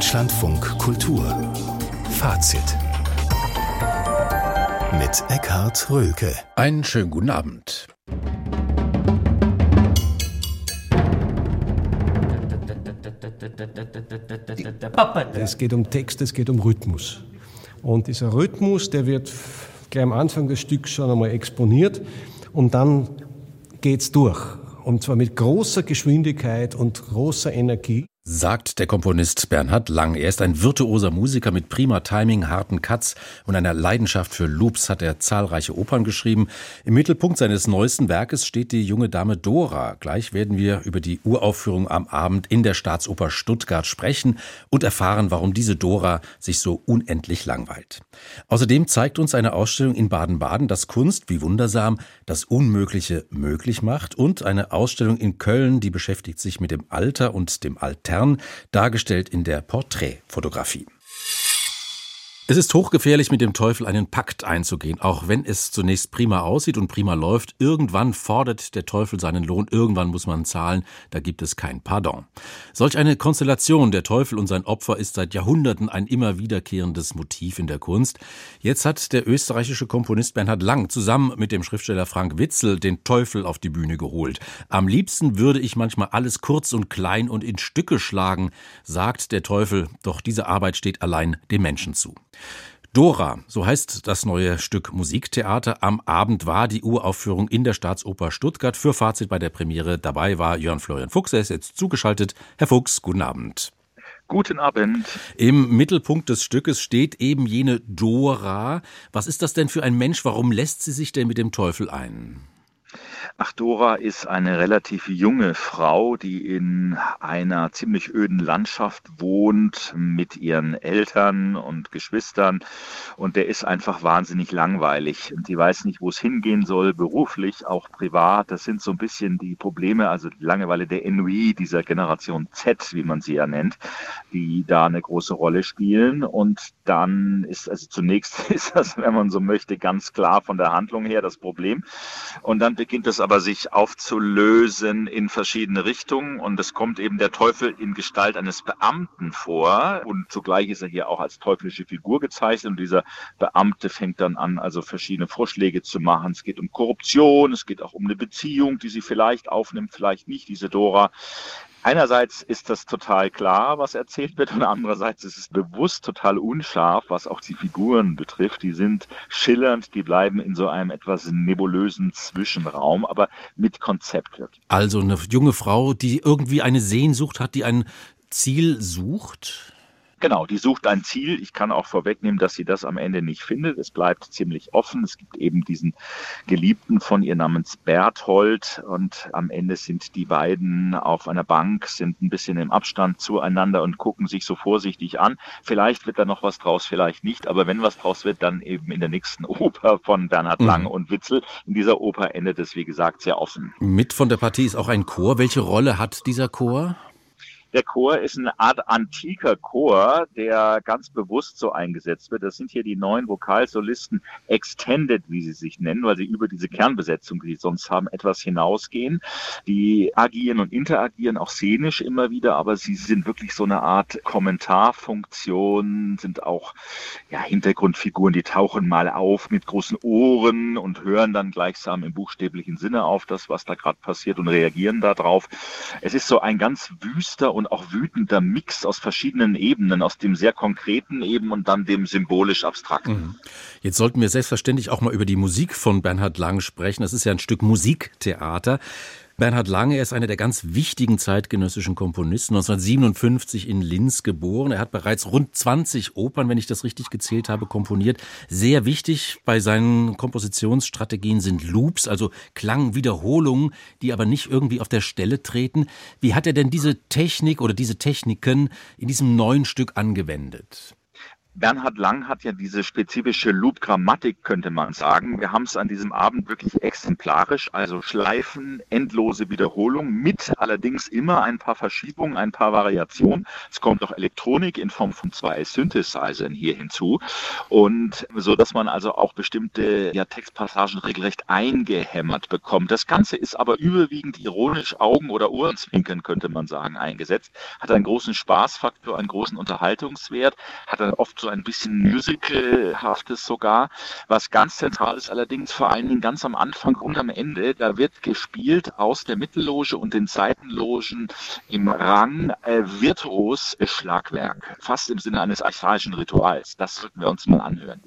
Deutschlandfunk Kultur Fazit mit Eckhard Rölke. Einen schönen guten Abend. Es geht um Text, es geht um Rhythmus. Und dieser Rhythmus, der wird gleich am Anfang des Stücks schon einmal exponiert und dann geht es durch. Und zwar mit großer Geschwindigkeit und großer Energie sagt der Komponist Bernhard Lang. Er ist ein virtuoser Musiker mit prima Timing, harten Cuts und einer Leidenschaft für Loops hat er zahlreiche Opern geschrieben. Im Mittelpunkt seines neuesten Werkes steht die junge Dame Dora. Gleich werden wir über die Uraufführung am Abend in der Staatsoper Stuttgart sprechen und erfahren, warum diese Dora sich so unendlich langweilt. Außerdem zeigt uns eine Ausstellung in Baden-Baden, dass Kunst, wie wundersam, das Unmögliche möglich macht und eine Ausstellung in Köln, die beschäftigt sich mit dem Alter und dem Alter Stern, dargestellt in der Porträtfotografie. Es ist hochgefährlich, mit dem Teufel einen Pakt einzugehen, auch wenn es zunächst prima aussieht und prima läuft. Irgendwann fordert der Teufel seinen Lohn, irgendwann muss man zahlen, da gibt es kein Pardon. Solch eine Konstellation, der Teufel und sein Opfer, ist seit Jahrhunderten ein immer wiederkehrendes Motiv in der Kunst. Jetzt hat der österreichische Komponist Bernhard Lang zusammen mit dem Schriftsteller Frank Witzel den Teufel auf die Bühne geholt. Am liebsten würde ich manchmal alles kurz und klein und in Stücke schlagen, sagt der Teufel, doch diese Arbeit steht allein dem Menschen zu. Dora, so heißt das neue Stück Musiktheater. Am Abend war die Uraufführung in der Staatsoper Stuttgart. Für Fazit bei der Premiere dabei war Jörn Florian Fuchs. Er ist jetzt zugeschaltet. Herr Fuchs, guten Abend. Guten Abend. Im Mittelpunkt des Stückes steht eben jene Dora. Was ist das denn für ein Mensch? Warum lässt sie sich denn mit dem Teufel ein? Ach, Dora ist eine relativ junge Frau, die in einer ziemlich öden Landschaft wohnt mit ihren Eltern und Geschwistern. Und der ist einfach wahnsinnig langweilig. Und sie weiß nicht, wo es hingehen soll, beruflich, auch privat. Das sind so ein bisschen die Probleme, also die Langeweile der Ennui dieser Generation Z, wie man sie ja nennt, die da eine große Rolle spielen. Und dann ist, also zunächst ist das, wenn man so möchte, ganz klar von der Handlung her das Problem. Und dann beginnt es aber sich aufzulösen in verschiedene Richtungen und es kommt eben der Teufel in Gestalt eines Beamten vor und zugleich ist er hier auch als teuflische Figur gezeichnet und dieser Beamte fängt dann an, also verschiedene Vorschläge zu machen. Es geht um Korruption, es geht auch um eine Beziehung, die sie vielleicht aufnimmt, vielleicht nicht, diese Dora. Einerseits ist das total klar, was erzählt wird, und andererseits ist es bewusst total unscharf, was auch die Figuren betrifft. Die sind schillernd, die bleiben in so einem etwas nebulösen Zwischenraum, aber mit Konzept wirklich. Also eine junge Frau, die irgendwie eine Sehnsucht hat, die ein Ziel sucht? Genau, die sucht ein Ziel. Ich kann auch vorwegnehmen, dass sie das am Ende nicht findet. Es bleibt ziemlich offen. Es gibt eben diesen Geliebten von ihr namens Berthold und am Ende sind die beiden auf einer Bank, sind ein bisschen im Abstand zueinander und gucken sich so vorsichtig an. Vielleicht wird da noch was draus, vielleicht nicht, aber wenn was draus wird, dann eben in der nächsten Oper von Bernhard Lang mhm. und Witzel. In dieser Oper endet es, wie gesagt, sehr offen. Mit von der Partie ist auch ein Chor. Welche Rolle hat dieser Chor? Der Chor ist eine Art antiker Chor, der ganz bewusst so eingesetzt wird. Das sind hier die neuen Vokalsolisten Extended, wie sie sich nennen, weil sie über diese Kernbesetzung, die sie sonst haben, etwas hinausgehen. Die agieren und interagieren auch szenisch immer wieder, aber sie sind wirklich so eine Art Kommentarfunktion, sind auch ja, Hintergrundfiguren, die tauchen mal auf mit großen Ohren und hören dann gleichsam im buchstäblichen Sinne auf das, was da gerade passiert und reagieren darauf. Es ist so ein ganz wüster auch wütender Mix aus verschiedenen Ebenen, aus dem sehr konkreten eben und dann dem symbolisch abstrakten. Mhm. Jetzt sollten wir selbstverständlich auch mal über die Musik von Bernhard Lang sprechen. Das ist ja ein Stück Musiktheater. Bernhard Lange er ist einer der ganz wichtigen zeitgenössischen Komponisten, 1957 in Linz geboren. Er hat bereits rund 20 Opern, wenn ich das richtig gezählt habe, komponiert. Sehr wichtig bei seinen Kompositionsstrategien sind Loops, also Klangwiederholungen, die aber nicht irgendwie auf der Stelle treten. Wie hat er denn diese Technik oder diese Techniken in diesem neuen Stück angewendet? Bernhard Lang hat ja diese spezifische Loop-Grammatik, könnte man sagen. Wir haben es an diesem Abend wirklich exemplarisch, also Schleifen, endlose Wiederholung, mit allerdings immer ein paar Verschiebungen, ein paar Variationen. Es kommt auch Elektronik in Form von zwei Synthesizern hier hinzu. Und so, dass man also auch bestimmte ja, Textpassagen regelrecht eingehämmert bekommt. Das Ganze ist aber überwiegend ironisch Augen- oder Ohrenzwinkern, könnte man sagen, eingesetzt. Hat einen großen Spaßfaktor, einen großen Unterhaltungswert, hat dann oft so ein bisschen Musicalhaftes sogar. Was ganz zentral ist allerdings vor allen Dingen ganz am Anfang und am Ende, da wird gespielt aus der Mittelloge und den Seitenlogen im Rang äh, virtuos Schlagwerk, fast im Sinne eines archaischen Rituals. Das sollten wir uns mal anhören.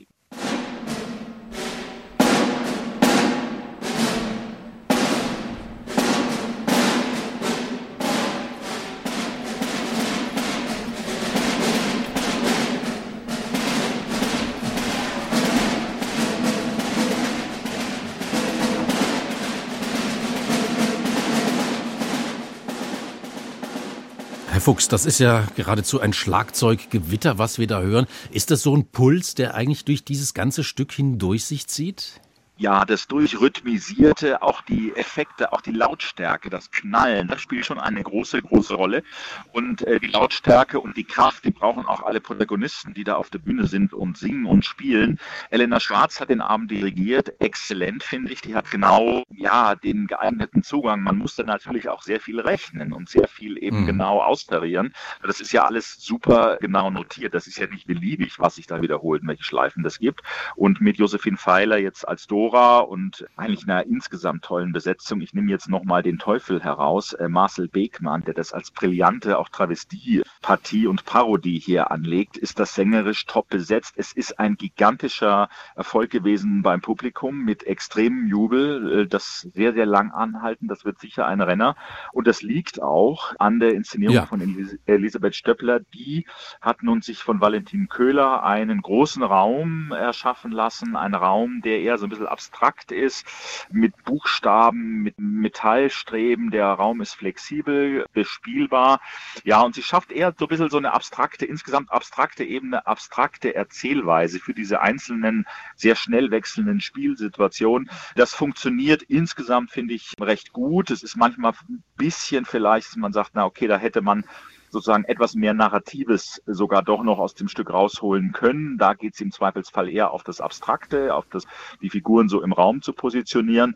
Fuchs, das ist ja geradezu ein Schlagzeuggewitter, was wir da hören. Ist das so ein Puls, der eigentlich durch dieses ganze Stück hindurch sich zieht? Ja, das Durchrhythmisierte, auch die Effekte, auch die Lautstärke, das Knallen, das spielt schon eine große, große Rolle. Und äh, die Lautstärke und die Kraft, die brauchen auch alle Protagonisten, die da auf der Bühne sind und singen und spielen. Elena Schwarz hat den Abend dirigiert, exzellent, finde ich. Die hat genau, ja, den geeigneten Zugang. Man musste natürlich auch sehr viel rechnen und sehr viel eben mhm. genau austarieren. Das ist ja alles super genau notiert. Das ist ja nicht beliebig, was sich da wiederholt, welche Schleifen das gibt. Und mit Josephine Pfeiler jetzt als Dora Dora und eigentlich einer insgesamt tollen Besetzung. Ich nehme jetzt nochmal den Teufel heraus, äh, Marcel Beckmann, der das als brillante auch Travestie-Partie und Parodie hier anlegt, ist das sängerisch top besetzt. Es ist ein gigantischer Erfolg gewesen beim Publikum mit extremem Jubel, äh, das sehr, sehr lang anhalten. Das wird sicher ein Renner. Und das liegt auch an der Inszenierung ja. von Elis Elisabeth Stöppler. Die hat nun sich von Valentin Köhler einen großen Raum erschaffen lassen, einen Raum, der eher so ein bisschen abstrakt ist, mit Buchstaben, mit Metallstreben. Der Raum ist flexibel, bespielbar. Ja, und sie schafft eher so ein bisschen so eine abstrakte, insgesamt abstrakte Ebene, abstrakte Erzählweise für diese einzelnen, sehr schnell wechselnden Spielsituationen. Das funktioniert insgesamt, finde ich, recht gut. Es ist manchmal ein bisschen vielleicht, man sagt, na okay, da hätte man sozusagen etwas mehr Narratives sogar doch noch aus dem Stück rausholen können. Da geht es im Zweifelsfall eher auf das Abstrakte, auf das, die Figuren so im Raum zu positionieren.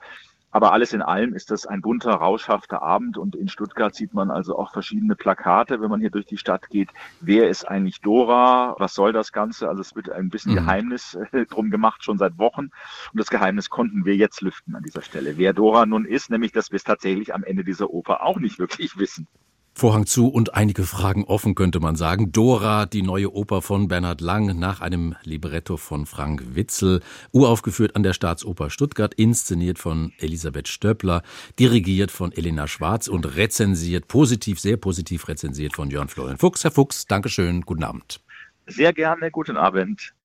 Aber alles in allem ist das ein bunter, rauschhafter Abend und in Stuttgart sieht man also auch verschiedene Plakate, wenn man hier durch die Stadt geht. Wer ist eigentlich Dora? Was soll das Ganze? Also es wird ein bisschen mhm. Geheimnis äh, drum gemacht, schon seit Wochen. Und das Geheimnis konnten wir jetzt lüften an dieser Stelle. Wer Dora nun ist, nämlich, dass wir es tatsächlich am Ende dieser Oper auch nicht wirklich wissen. Vorhang zu und einige Fragen offen, könnte man sagen. Dora, die neue Oper von Bernhard Lang nach einem Libretto von Frank Witzel, uraufgeführt an der Staatsoper Stuttgart, inszeniert von Elisabeth Stöppler, dirigiert von Elena Schwarz und rezensiert, positiv, sehr positiv rezensiert von Jörn Florian Fuchs. Herr Fuchs, Dankeschön, guten Abend. Sehr gerne, guten Abend.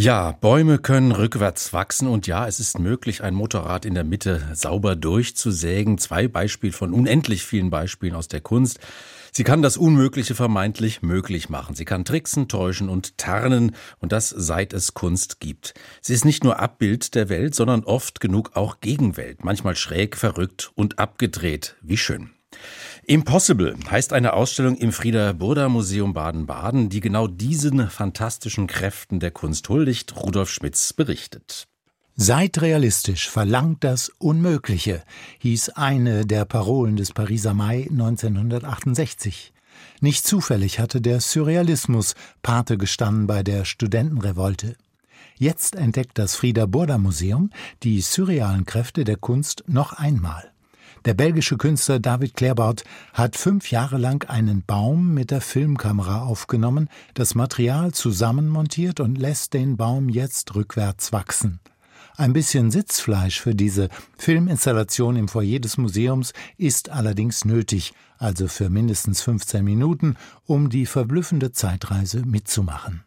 Ja, Bäume können rückwärts wachsen und ja, es ist möglich, ein Motorrad in der Mitte sauber durchzusägen. Zwei Beispiele von unendlich vielen Beispielen aus der Kunst. Sie kann das Unmögliche vermeintlich möglich machen. Sie kann tricksen, täuschen und tarnen und das seit es Kunst gibt. Sie ist nicht nur Abbild der Welt, sondern oft genug auch Gegenwelt, manchmal schräg, verrückt und abgedreht. Wie schön. Impossible heißt eine Ausstellung im Frieder Burda Museum Baden-Baden, die genau diesen fantastischen Kräften der Kunst huldigt. Rudolf Schmitz berichtet. Seid realistisch, verlangt das Unmögliche, hieß eine der Parolen des Pariser Mai 1968. Nicht zufällig hatte der Surrealismus Pate gestanden bei der Studentenrevolte. Jetzt entdeckt das Frieder Burda Museum die surrealen Kräfte der Kunst noch einmal. Der belgische Künstler David Claerbout hat fünf Jahre lang einen Baum mit der Filmkamera aufgenommen, das Material zusammenmontiert und lässt den Baum jetzt rückwärts wachsen. Ein bisschen Sitzfleisch für diese Filminstallation im Foyer des Museums ist allerdings nötig, also für mindestens 15 Minuten, um die verblüffende Zeitreise mitzumachen.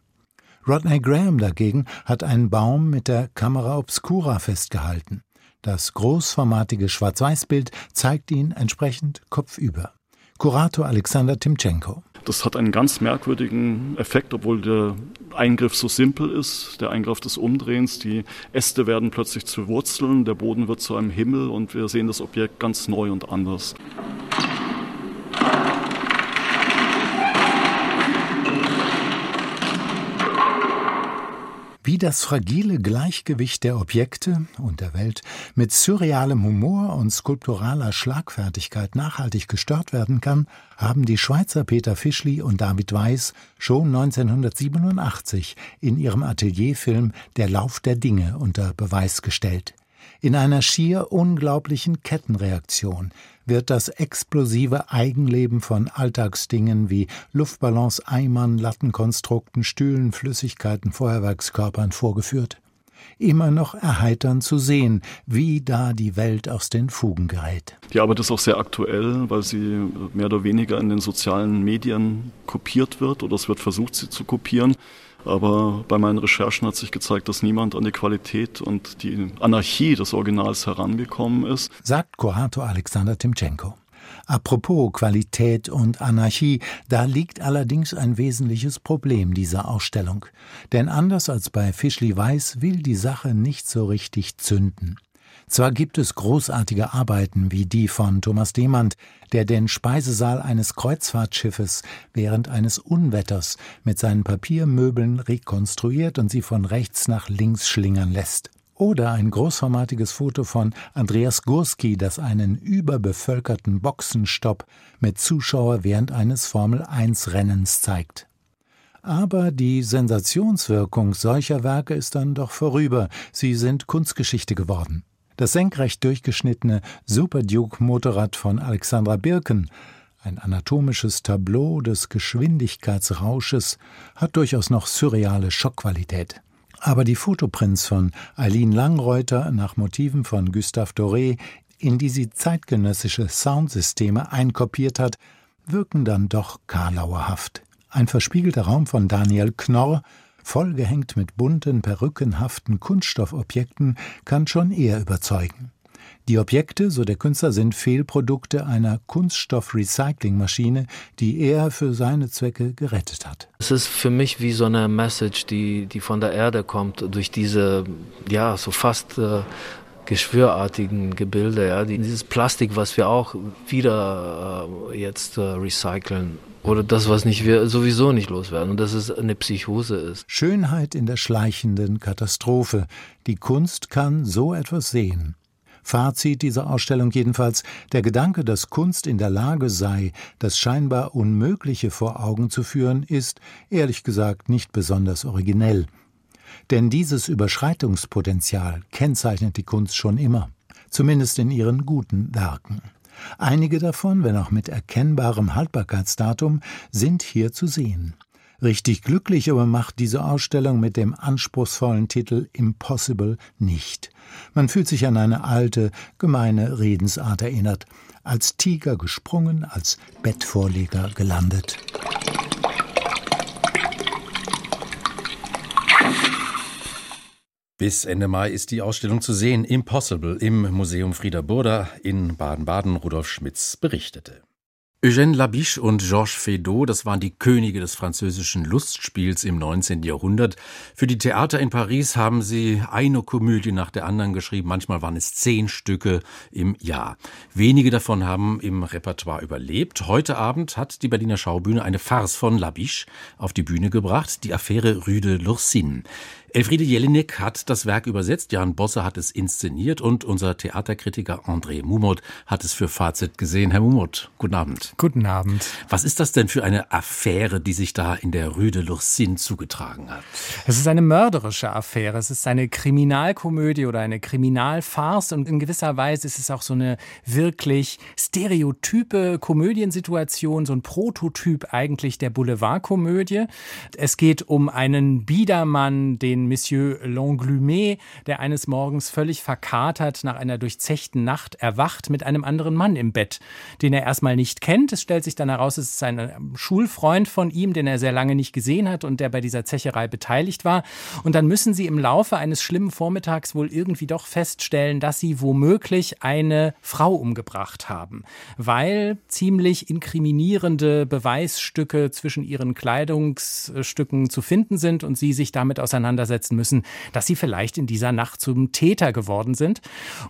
Rodney Graham dagegen hat einen Baum mit der Kamera Obscura festgehalten. Das großformatige Schwarz-Weiß-Bild zeigt ihn entsprechend kopfüber. Kurator Alexander Timchenko. Das hat einen ganz merkwürdigen Effekt, obwohl der Eingriff so simpel ist, der Eingriff des Umdrehens. Die Äste werden plötzlich zu Wurzeln, der Boden wird zu einem Himmel und wir sehen das Objekt ganz neu und anders. Wie das fragile Gleichgewicht der Objekte und der Welt mit surrealem Humor und skulpturaler Schlagfertigkeit nachhaltig gestört werden kann, haben die Schweizer Peter Fischli und David Weiß schon 1987 in ihrem Atelierfilm Der Lauf der Dinge unter Beweis gestellt. In einer schier unglaublichen Kettenreaktion wird das explosive Eigenleben von Alltagsdingen wie Luftballons, Eimern, Lattenkonstrukten, Stühlen, Flüssigkeiten, Feuerwerkskörpern vorgeführt. Immer noch erheiternd zu sehen, wie da die Welt aus den Fugen gerät. Die Arbeit ist auch sehr aktuell, weil sie mehr oder weniger in den sozialen Medien kopiert wird oder es wird versucht, sie zu kopieren. Aber bei meinen Recherchen hat sich gezeigt, dass niemand an die Qualität und die Anarchie des Originals herangekommen ist. Sagt Kurator Alexander Timchenko. Apropos Qualität und Anarchie, da liegt allerdings ein wesentliches Problem dieser Ausstellung. Denn anders als bei Fischli Weiß will die Sache nicht so richtig zünden. Zwar gibt es großartige Arbeiten wie die von Thomas Demand, der den Speisesaal eines Kreuzfahrtschiffes während eines Unwetters mit seinen Papiermöbeln rekonstruiert und sie von rechts nach links schlingern lässt. Oder ein großformatiges Foto von Andreas Gurski, das einen überbevölkerten Boxenstopp mit Zuschauer während eines Formel-1-Rennens zeigt. Aber die Sensationswirkung solcher Werke ist dann doch vorüber, sie sind Kunstgeschichte geworden. Das senkrecht durchgeschnittene Super Duke Motorrad von Alexandra Birken, ein anatomisches Tableau des Geschwindigkeitsrausches, hat durchaus noch surreale Schockqualität. Aber die Fotoprints von Eileen Langreuter nach Motiven von Gustave Doré, in die sie zeitgenössische Soundsysteme einkopiert hat, wirken dann doch karlauerhaft. Ein verspiegelter Raum von Daniel Knorr vollgehängt mit bunten, perückenhaften Kunststoffobjekten, kann schon eher überzeugen. Die Objekte, so der Künstler, sind Fehlprodukte einer Kunststoffrecyclingmaschine, die er für seine Zwecke gerettet hat. Es ist für mich wie so eine Message, die, die von der Erde kommt, durch diese, ja, so fast äh, geschwürartigen Gebilde, ja, dieses Plastik, was wir auch wieder äh, jetzt äh, recyceln oder das, was nicht wir sowieso nicht loswerden und dass es eine Psychose ist. Schönheit in der schleichenden Katastrophe. Die Kunst kann so etwas sehen. Fazit dieser Ausstellung jedenfalls der Gedanke, dass Kunst in der Lage sei, das scheinbar Unmögliche vor Augen zu führen, ist, ehrlich gesagt, nicht besonders originell. Denn dieses Überschreitungspotenzial kennzeichnet die Kunst schon immer, zumindest in ihren guten Werken. Einige davon, wenn auch mit erkennbarem Haltbarkeitsdatum, sind hier zu sehen. Richtig glücklich aber macht diese Ausstellung mit dem anspruchsvollen Titel Impossible nicht. Man fühlt sich an eine alte, gemeine Redensart erinnert, als Tiger gesprungen, als Bettvorleger gelandet. Bis Ende Mai ist die Ausstellung zu sehen. Impossible im Museum Frieder Burda in Baden-Baden. Rudolf Schmitz berichtete. Eugène Labiche und Georges Feydeau, das waren die Könige des französischen Lustspiels im 19. Jahrhundert. Für die Theater in Paris haben sie eine Komödie nach der anderen geschrieben. Manchmal waren es zehn Stücke im Jahr. Wenige davon haben im Repertoire überlebt. Heute Abend hat die Berliner Schaubühne eine Farce von Labiche auf die Bühne gebracht, die Affäre Rue de Lurcine. Elfriede Jelinek hat das Werk übersetzt, Jan Bosse hat es inszeniert und unser Theaterkritiker André Mumot hat es für Fazit gesehen. Herr Mumot, guten Abend. Guten Abend. Was ist das denn für eine Affäre, die sich da in der Rue de Lurcine zugetragen hat? Es ist eine mörderische Affäre. Es ist eine Kriminalkomödie oder eine Kriminalfarce und in gewisser Weise ist es auch so eine wirklich stereotype Komödiensituation, so ein Prototyp eigentlich der Boulevardkomödie. Es geht um einen Biedermann, den Monsieur Langlumet, der eines Morgens völlig verkatert nach einer durchzechten Nacht erwacht mit einem anderen Mann im Bett, den er erstmal nicht kennt. Es stellt sich dann heraus, es ist ein ähm, Schulfreund von ihm, den er sehr lange nicht gesehen hat und der bei dieser Zecherei beteiligt war. Und dann müssen sie im Laufe eines schlimmen Vormittags wohl irgendwie doch feststellen, dass sie womöglich eine Frau umgebracht haben, weil ziemlich inkriminierende Beweisstücke zwischen ihren Kleidungsstücken zu finden sind und sie sich damit auseinandersetzen müssen, dass sie vielleicht in dieser Nacht zum Täter geworden sind.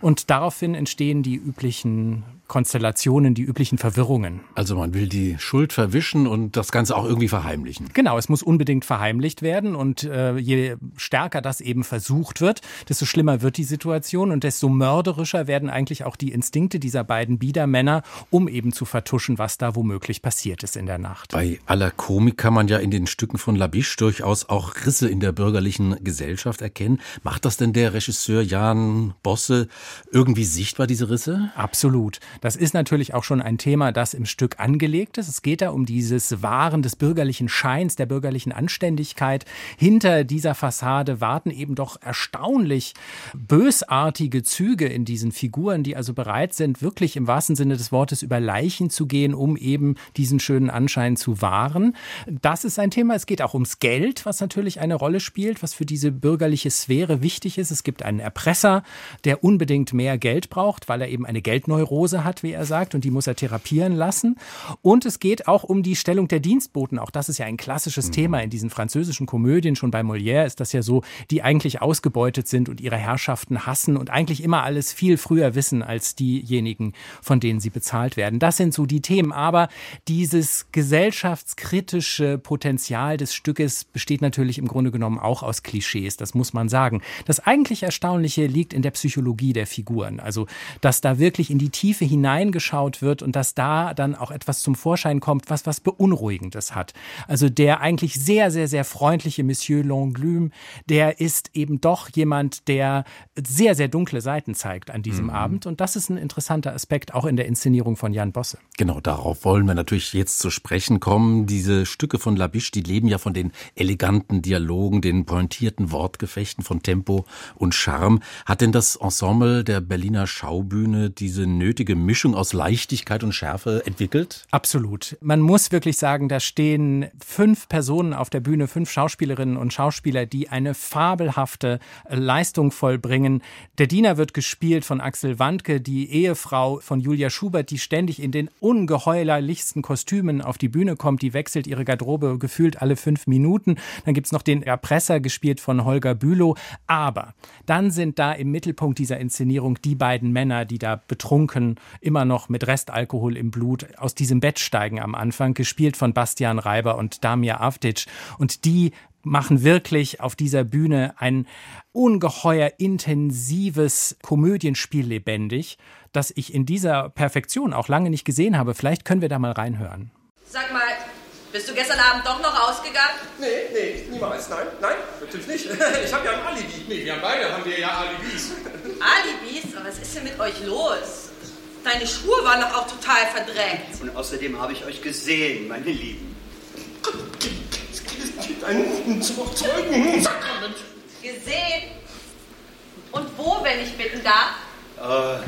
Und daraufhin entstehen die üblichen Konstellationen, die üblichen Verwirrungen. Also man will die Schuld verwischen und das Ganze auch irgendwie verheimlichen. Genau, es muss unbedingt verheimlicht werden und äh, je stärker das eben versucht wird, desto schlimmer wird die Situation und desto mörderischer werden eigentlich auch die Instinkte dieser beiden Biedermänner, um eben zu vertuschen, was da womöglich passiert ist in der Nacht. Bei aller Komik kann man ja in den Stücken von Labiche durchaus auch Risse in der bürgerlichen Gesellschaft erkennen. Macht das denn der Regisseur Jan Bosse irgendwie sichtbar, diese Risse? Absolut. Das ist natürlich auch schon ein Thema, das im Stück angelegt ist. Es geht da um dieses Wahren des bürgerlichen Scheins, der bürgerlichen Anständigkeit. Hinter dieser Fassade warten eben doch erstaunlich bösartige Züge in diesen Figuren, die also bereit sind, wirklich im wahrsten Sinne des Wortes über Leichen zu gehen, um eben diesen schönen Anschein zu wahren. Das ist ein Thema. Es geht auch ums Geld, was natürlich eine Rolle spielt, was für diese bürgerliche Sphäre wichtig ist. Es gibt einen Erpresser, der unbedingt mehr Geld braucht, weil er eben eine Geldneurose hat, wie er sagt, und die muss er therapieren lassen. Und es geht auch um die Stellung der Dienstboten. Auch das ist ja ein klassisches mhm. Thema in diesen französischen Komödien. Schon bei Molière ist das ja so, die eigentlich ausgebeutet sind und ihre Herrschaften hassen und eigentlich immer alles viel früher wissen als diejenigen, von denen sie bezahlt werden. Das sind so die Themen. Aber dieses gesellschaftskritische Potenzial des Stückes besteht natürlich im Grunde genommen auch aus Klischees. Das muss man sagen. Das eigentlich Erstaunliche liegt in der Psychologie der Figuren. Also, dass da wirklich in die Tiefe hineingeschaut wird und dass da dann auch etwas zum Vorschein kommt, was was Beunruhigendes hat. Also der eigentlich sehr, sehr, sehr freundliche Monsieur Longlume, der ist eben doch jemand, der sehr, sehr dunkle Seiten zeigt an diesem mhm. Abend. Und das ist ein interessanter Aspekt auch in der Inszenierung von Jan Bosse. Genau, darauf wollen wir natürlich jetzt zu sprechen kommen. Diese Stücke von Labiche, die leben ja von den eleganten Dialogen, den pointierten Wortgefechten, von Tempo und Charme. Hat denn das Ensemble der Berliner Schaubühne diese nötige Mischung aus Leichtigkeit und Schärfe entwickelt? Absolut. Man muss wirklich sagen, da stehen fünf Personen auf der Bühne, fünf Schauspielerinnen und Schauspieler, die eine fabelhafte Leistung vollbringen. Der Diener wird gespielt von Axel Wandke, die Ehefrau von Julia Schubert, die ständig in den ungeheuerlichsten Kostümen auf die Bühne kommt. Die wechselt ihre Garderobe gefühlt alle fünf Minuten. Dann gibt es noch den Erpresser, gespielt von Holger Bülow. Aber dann sind da im Mittelpunkt dieser Inszenierung die beiden Männer, die da betrunken immer noch mit Restalkohol im Blut aus diesem Bett steigen am Anfang, gespielt von Bastian Reiber und Damir Avdic. Und die machen wirklich auf dieser Bühne ein ungeheuer intensives Komödienspiel lebendig, das ich in dieser Perfektion auch lange nicht gesehen habe. Vielleicht können wir da mal reinhören. Sag mal, bist du gestern Abend doch noch ausgegangen? Nee, nee, niemals. Nein, nein, natürlich nicht. Ich habe ja ein Alibi. Nee, wir haben beide haben wir ja Alibis. Alibis? Aber was ist denn mit euch los? Deine Schuhe waren doch auch total verdreckt. Und außerdem habe ich euch gesehen, meine Lieben. Es gibt einen Zeugen. Gesehen? Und wo, wenn ich bitten darf? Äh,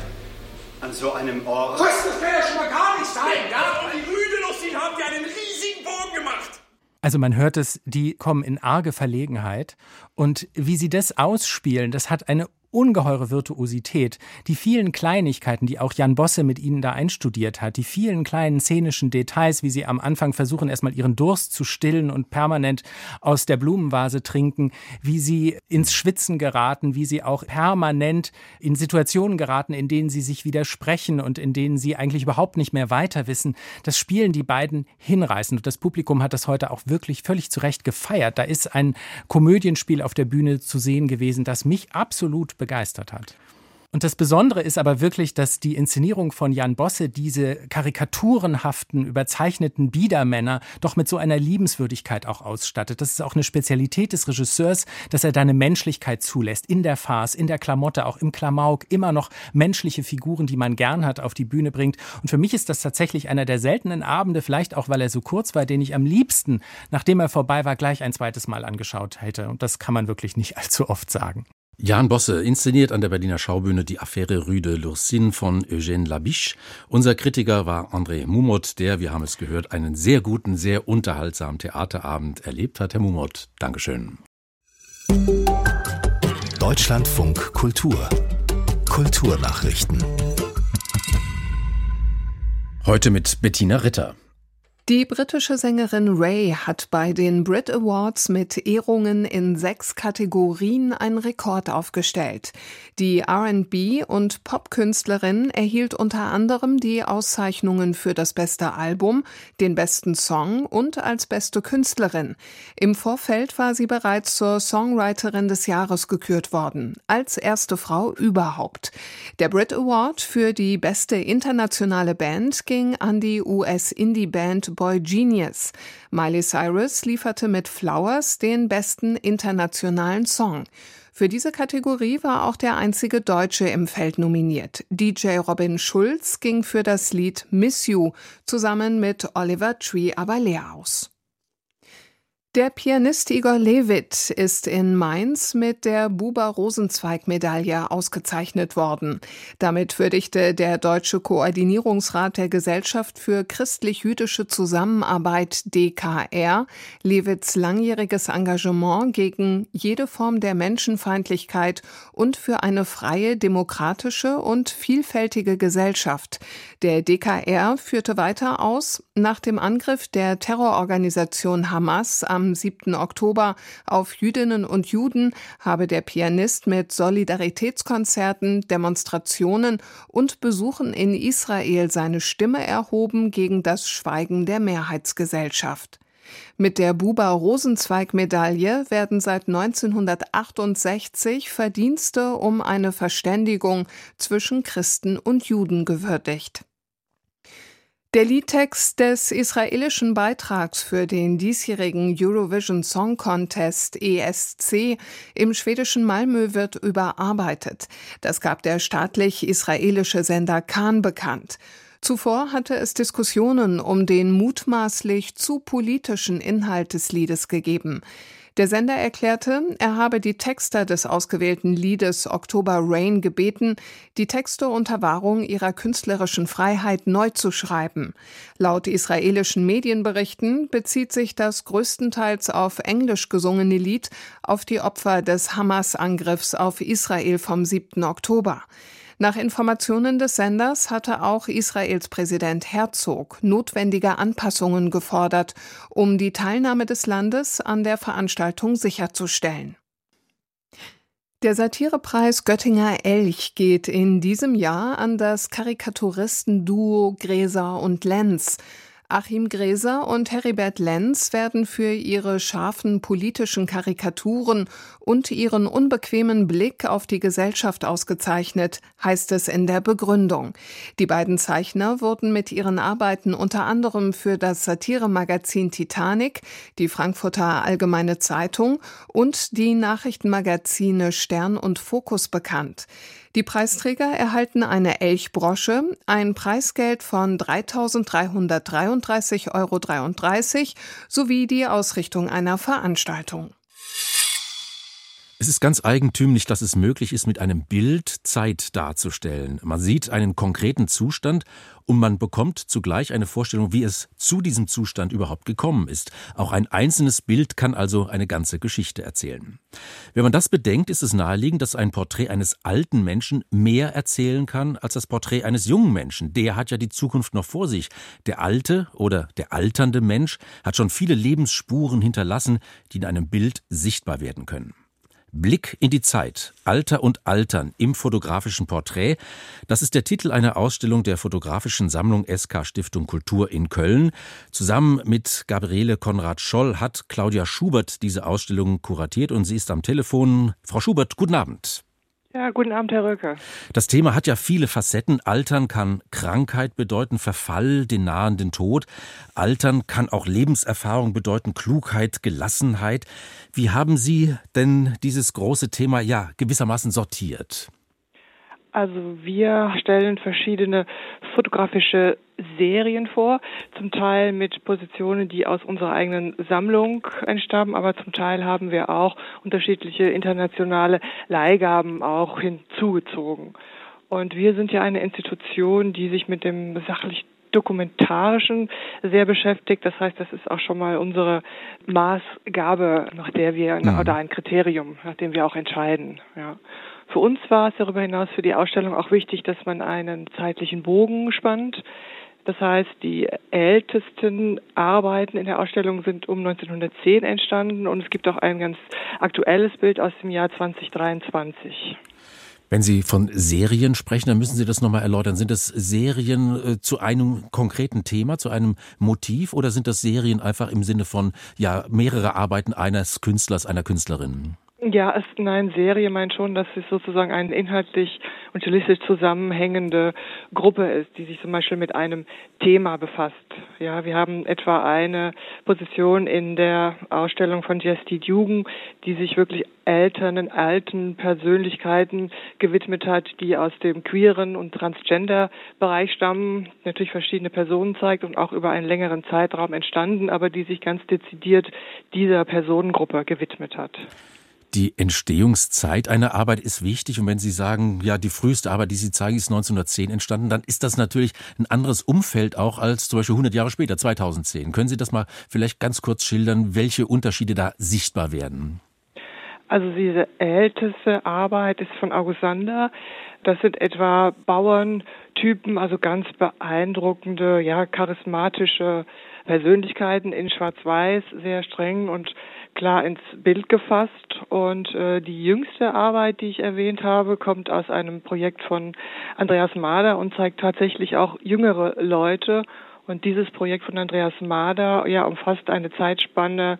an so einem Ort. Was? Das kann ja schon mal gar nicht sein, ja? Und die Rüde lustig haben die einen riesigen Bogen gemacht. Also man hört es, die kommen in arge Verlegenheit und wie sie das ausspielen, das hat eine ungeheure Virtuosität, die vielen Kleinigkeiten, die auch Jan Bosse mit ihnen da einstudiert hat, die vielen kleinen szenischen Details, wie sie am Anfang versuchen, erstmal ihren Durst zu stillen und permanent aus der Blumenvase trinken, wie sie ins Schwitzen geraten, wie sie auch permanent in Situationen geraten, in denen sie sich widersprechen und in denen sie eigentlich überhaupt nicht mehr weiter wissen. Das spielen die beiden hinreißend und das Publikum hat das heute auch wirklich völlig zu Recht gefeiert. Da ist ein Komödienspiel auf der Bühne zu sehen gewesen, das mich absolut begeistert hat. Und das Besondere ist aber wirklich, dass die Inszenierung von Jan Bosse diese karikaturenhaften, überzeichneten Biedermänner doch mit so einer Liebenswürdigkeit auch ausstattet. Das ist auch eine Spezialität des Regisseurs, dass er da eine Menschlichkeit zulässt. In der Farce, in der Klamotte, auch im Klamauk, immer noch menschliche Figuren, die man gern hat, auf die Bühne bringt. Und für mich ist das tatsächlich einer der seltenen Abende, vielleicht auch, weil er so kurz war, den ich am liebsten, nachdem er vorbei war, gleich ein zweites Mal angeschaut hätte. Und das kann man wirklich nicht allzu oft sagen. Jan Bosse inszeniert an der Berliner Schaubühne die Affäre Rue de Lursin von Eugène Labiche. Unser Kritiker war André Mumot, der, wir haben es gehört, einen sehr guten, sehr unterhaltsamen Theaterabend erlebt hat. Herr Mumot, Dankeschön. Deutschlandfunk Kultur Kulturnachrichten. Heute mit Bettina Ritter. Die britische Sängerin Ray hat bei den Brit Awards mit Ehrungen in sechs Kategorien einen Rekord aufgestellt. Die RB- und Popkünstlerin erhielt unter anderem die Auszeichnungen für das beste Album, den besten Song und als beste Künstlerin. Im Vorfeld war sie bereits zur Songwriterin des Jahres gekürt worden, als erste Frau überhaupt. Der Brit Award für die beste internationale Band ging an die US-Indie-Band Boy Genius. Miley Cyrus lieferte mit Flowers den besten internationalen Song. Für diese Kategorie war auch der einzige Deutsche im Feld nominiert. DJ Robin Schulz ging für das Lied Miss You zusammen mit Oliver Tree aber leer aus. Der Pianist Igor Levit ist in Mainz mit der Buber-Rosenzweig-Medaille ausgezeichnet worden. Damit würdigte der Deutsche Koordinierungsrat der Gesellschaft für christlich-jüdische Zusammenarbeit DKR Levits langjähriges Engagement gegen jede Form der Menschenfeindlichkeit und für eine freie, demokratische und vielfältige Gesellschaft. Der DKR führte weiter aus, nach dem Angriff der Terrororganisation Hamas am 7. Oktober auf Jüdinnen und Juden habe der Pianist mit Solidaritätskonzerten, Demonstrationen und Besuchen in Israel seine Stimme erhoben gegen das Schweigen der Mehrheitsgesellschaft. Mit der Buber-Rosenzweig-Medaille werden seit 1968 Verdienste um eine Verständigung zwischen Christen und Juden gewürdigt. Der Liedtext des israelischen Beitrags für den diesjährigen Eurovision Song Contest ESC im schwedischen Malmö wird überarbeitet. Das gab der staatlich-israelische Sender Khan bekannt. Zuvor hatte es Diskussionen um den mutmaßlich zu politischen Inhalt des Liedes gegeben. Der Sender erklärte, er habe die Texter des ausgewählten Liedes Oktober Rain gebeten, die Texte unter Wahrung ihrer künstlerischen Freiheit neu zu schreiben. Laut israelischen Medienberichten bezieht sich das größtenteils auf Englisch gesungene Lied auf die Opfer des Hamas-Angriffs auf Israel vom 7. Oktober. Nach Informationen des Senders hatte auch Israels Präsident Herzog notwendige Anpassungen gefordert, um die Teilnahme des Landes an der Veranstaltung sicherzustellen. Der Satirepreis Göttinger Elch geht in diesem Jahr an das Karikaturistenduo Gräser und Lenz. Achim Gräser und Heribert Lenz werden für ihre scharfen politischen Karikaturen und ihren unbequemen Blick auf die Gesellschaft ausgezeichnet, heißt es in der Begründung. Die beiden Zeichner wurden mit ihren Arbeiten unter anderem für das Satiremagazin Titanic, die Frankfurter Allgemeine Zeitung und die Nachrichtenmagazine Stern und Fokus bekannt. Die Preisträger erhalten eine Elchbrosche, ein Preisgeld von 3.333,33 Euro sowie die Ausrichtung einer Veranstaltung. Es ist ganz eigentümlich, dass es möglich ist, mit einem Bild Zeit darzustellen. Man sieht einen konkreten Zustand und man bekommt zugleich eine Vorstellung, wie es zu diesem Zustand überhaupt gekommen ist. Auch ein einzelnes Bild kann also eine ganze Geschichte erzählen. Wenn man das bedenkt, ist es naheliegend, dass ein Porträt eines alten Menschen mehr erzählen kann als das Porträt eines jungen Menschen. Der hat ja die Zukunft noch vor sich. Der alte oder der alternde Mensch hat schon viele Lebensspuren hinterlassen, die in einem Bild sichtbar werden können. Blick in die Zeit. Alter und Altern im fotografischen Porträt. Das ist der Titel einer Ausstellung der fotografischen Sammlung SK Stiftung Kultur in Köln. Zusammen mit Gabriele Konrad Scholl hat Claudia Schubert diese Ausstellung kuratiert und sie ist am Telefon. Frau Schubert, guten Abend. Ja, guten Abend, Herr Röcke. Das Thema hat ja viele Facetten. Altern kann Krankheit bedeuten, Verfall, den nahenden Tod. Altern kann auch Lebenserfahrung bedeuten, Klugheit, Gelassenheit. Wie haben Sie denn dieses große Thema ja gewissermaßen sortiert? Also wir stellen verschiedene fotografische Serien vor, zum Teil mit Positionen, die aus unserer eigenen Sammlung entstammen, aber zum Teil haben wir auch unterschiedliche internationale Leihgaben auch hinzugezogen. Und wir sind ja eine Institution, die sich mit dem sachlich dokumentarischen sehr beschäftigt. Das heißt, das ist auch schon mal unsere Maßgabe, nach der wir mhm. oder ein Kriterium, nach dem wir auch entscheiden. Ja. Für uns war es darüber hinaus für die Ausstellung auch wichtig, dass man einen zeitlichen Bogen spannt. Das heißt, die ältesten Arbeiten in der Ausstellung sind um 1910 entstanden und es gibt auch ein ganz aktuelles Bild aus dem Jahr 2023. Wenn Sie von Serien sprechen, dann müssen Sie das nochmal erläutern. Sind das Serien äh, zu einem konkreten Thema, zu einem Motiv oder sind das Serien einfach im Sinne von ja mehrere Arbeiten eines Künstlers, einer Künstlerin? Ja, es, nein, Serie meint schon, dass es sozusagen eine inhaltlich und stilistisch zusammenhängende Gruppe ist, die sich zum Beispiel mit einem Thema befasst. Ja, wir haben etwa eine Position in der Ausstellung von Jestid Jugend, die sich wirklich älteren, alten Persönlichkeiten gewidmet hat, die aus dem queeren und Transgender-Bereich stammen, natürlich verschiedene Personen zeigt und auch über einen längeren Zeitraum entstanden, aber die sich ganz dezidiert dieser Personengruppe gewidmet hat. Die Entstehungszeit einer Arbeit ist wichtig. Und wenn Sie sagen, ja, die früheste Arbeit, die Sie zeigen, ist 1910 entstanden, dann ist das natürlich ein anderes Umfeld auch als zum Beispiel 100 Jahre später, 2010. Können Sie das mal vielleicht ganz kurz schildern, welche Unterschiede da sichtbar werden? Also diese älteste Arbeit ist von August Sander. Das sind etwa Bauerntypen, also ganz beeindruckende, ja, charismatische Persönlichkeiten in Schwarz-Weiß, sehr streng und klar ins Bild gefasst. Und äh, die jüngste Arbeit, die ich erwähnt habe, kommt aus einem Projekt von Andreas Mader und zeigt tatsächlich auch jüngere Leute. Und dieses Projekt von Andreas Mader ja umfasst eine Zeitspanne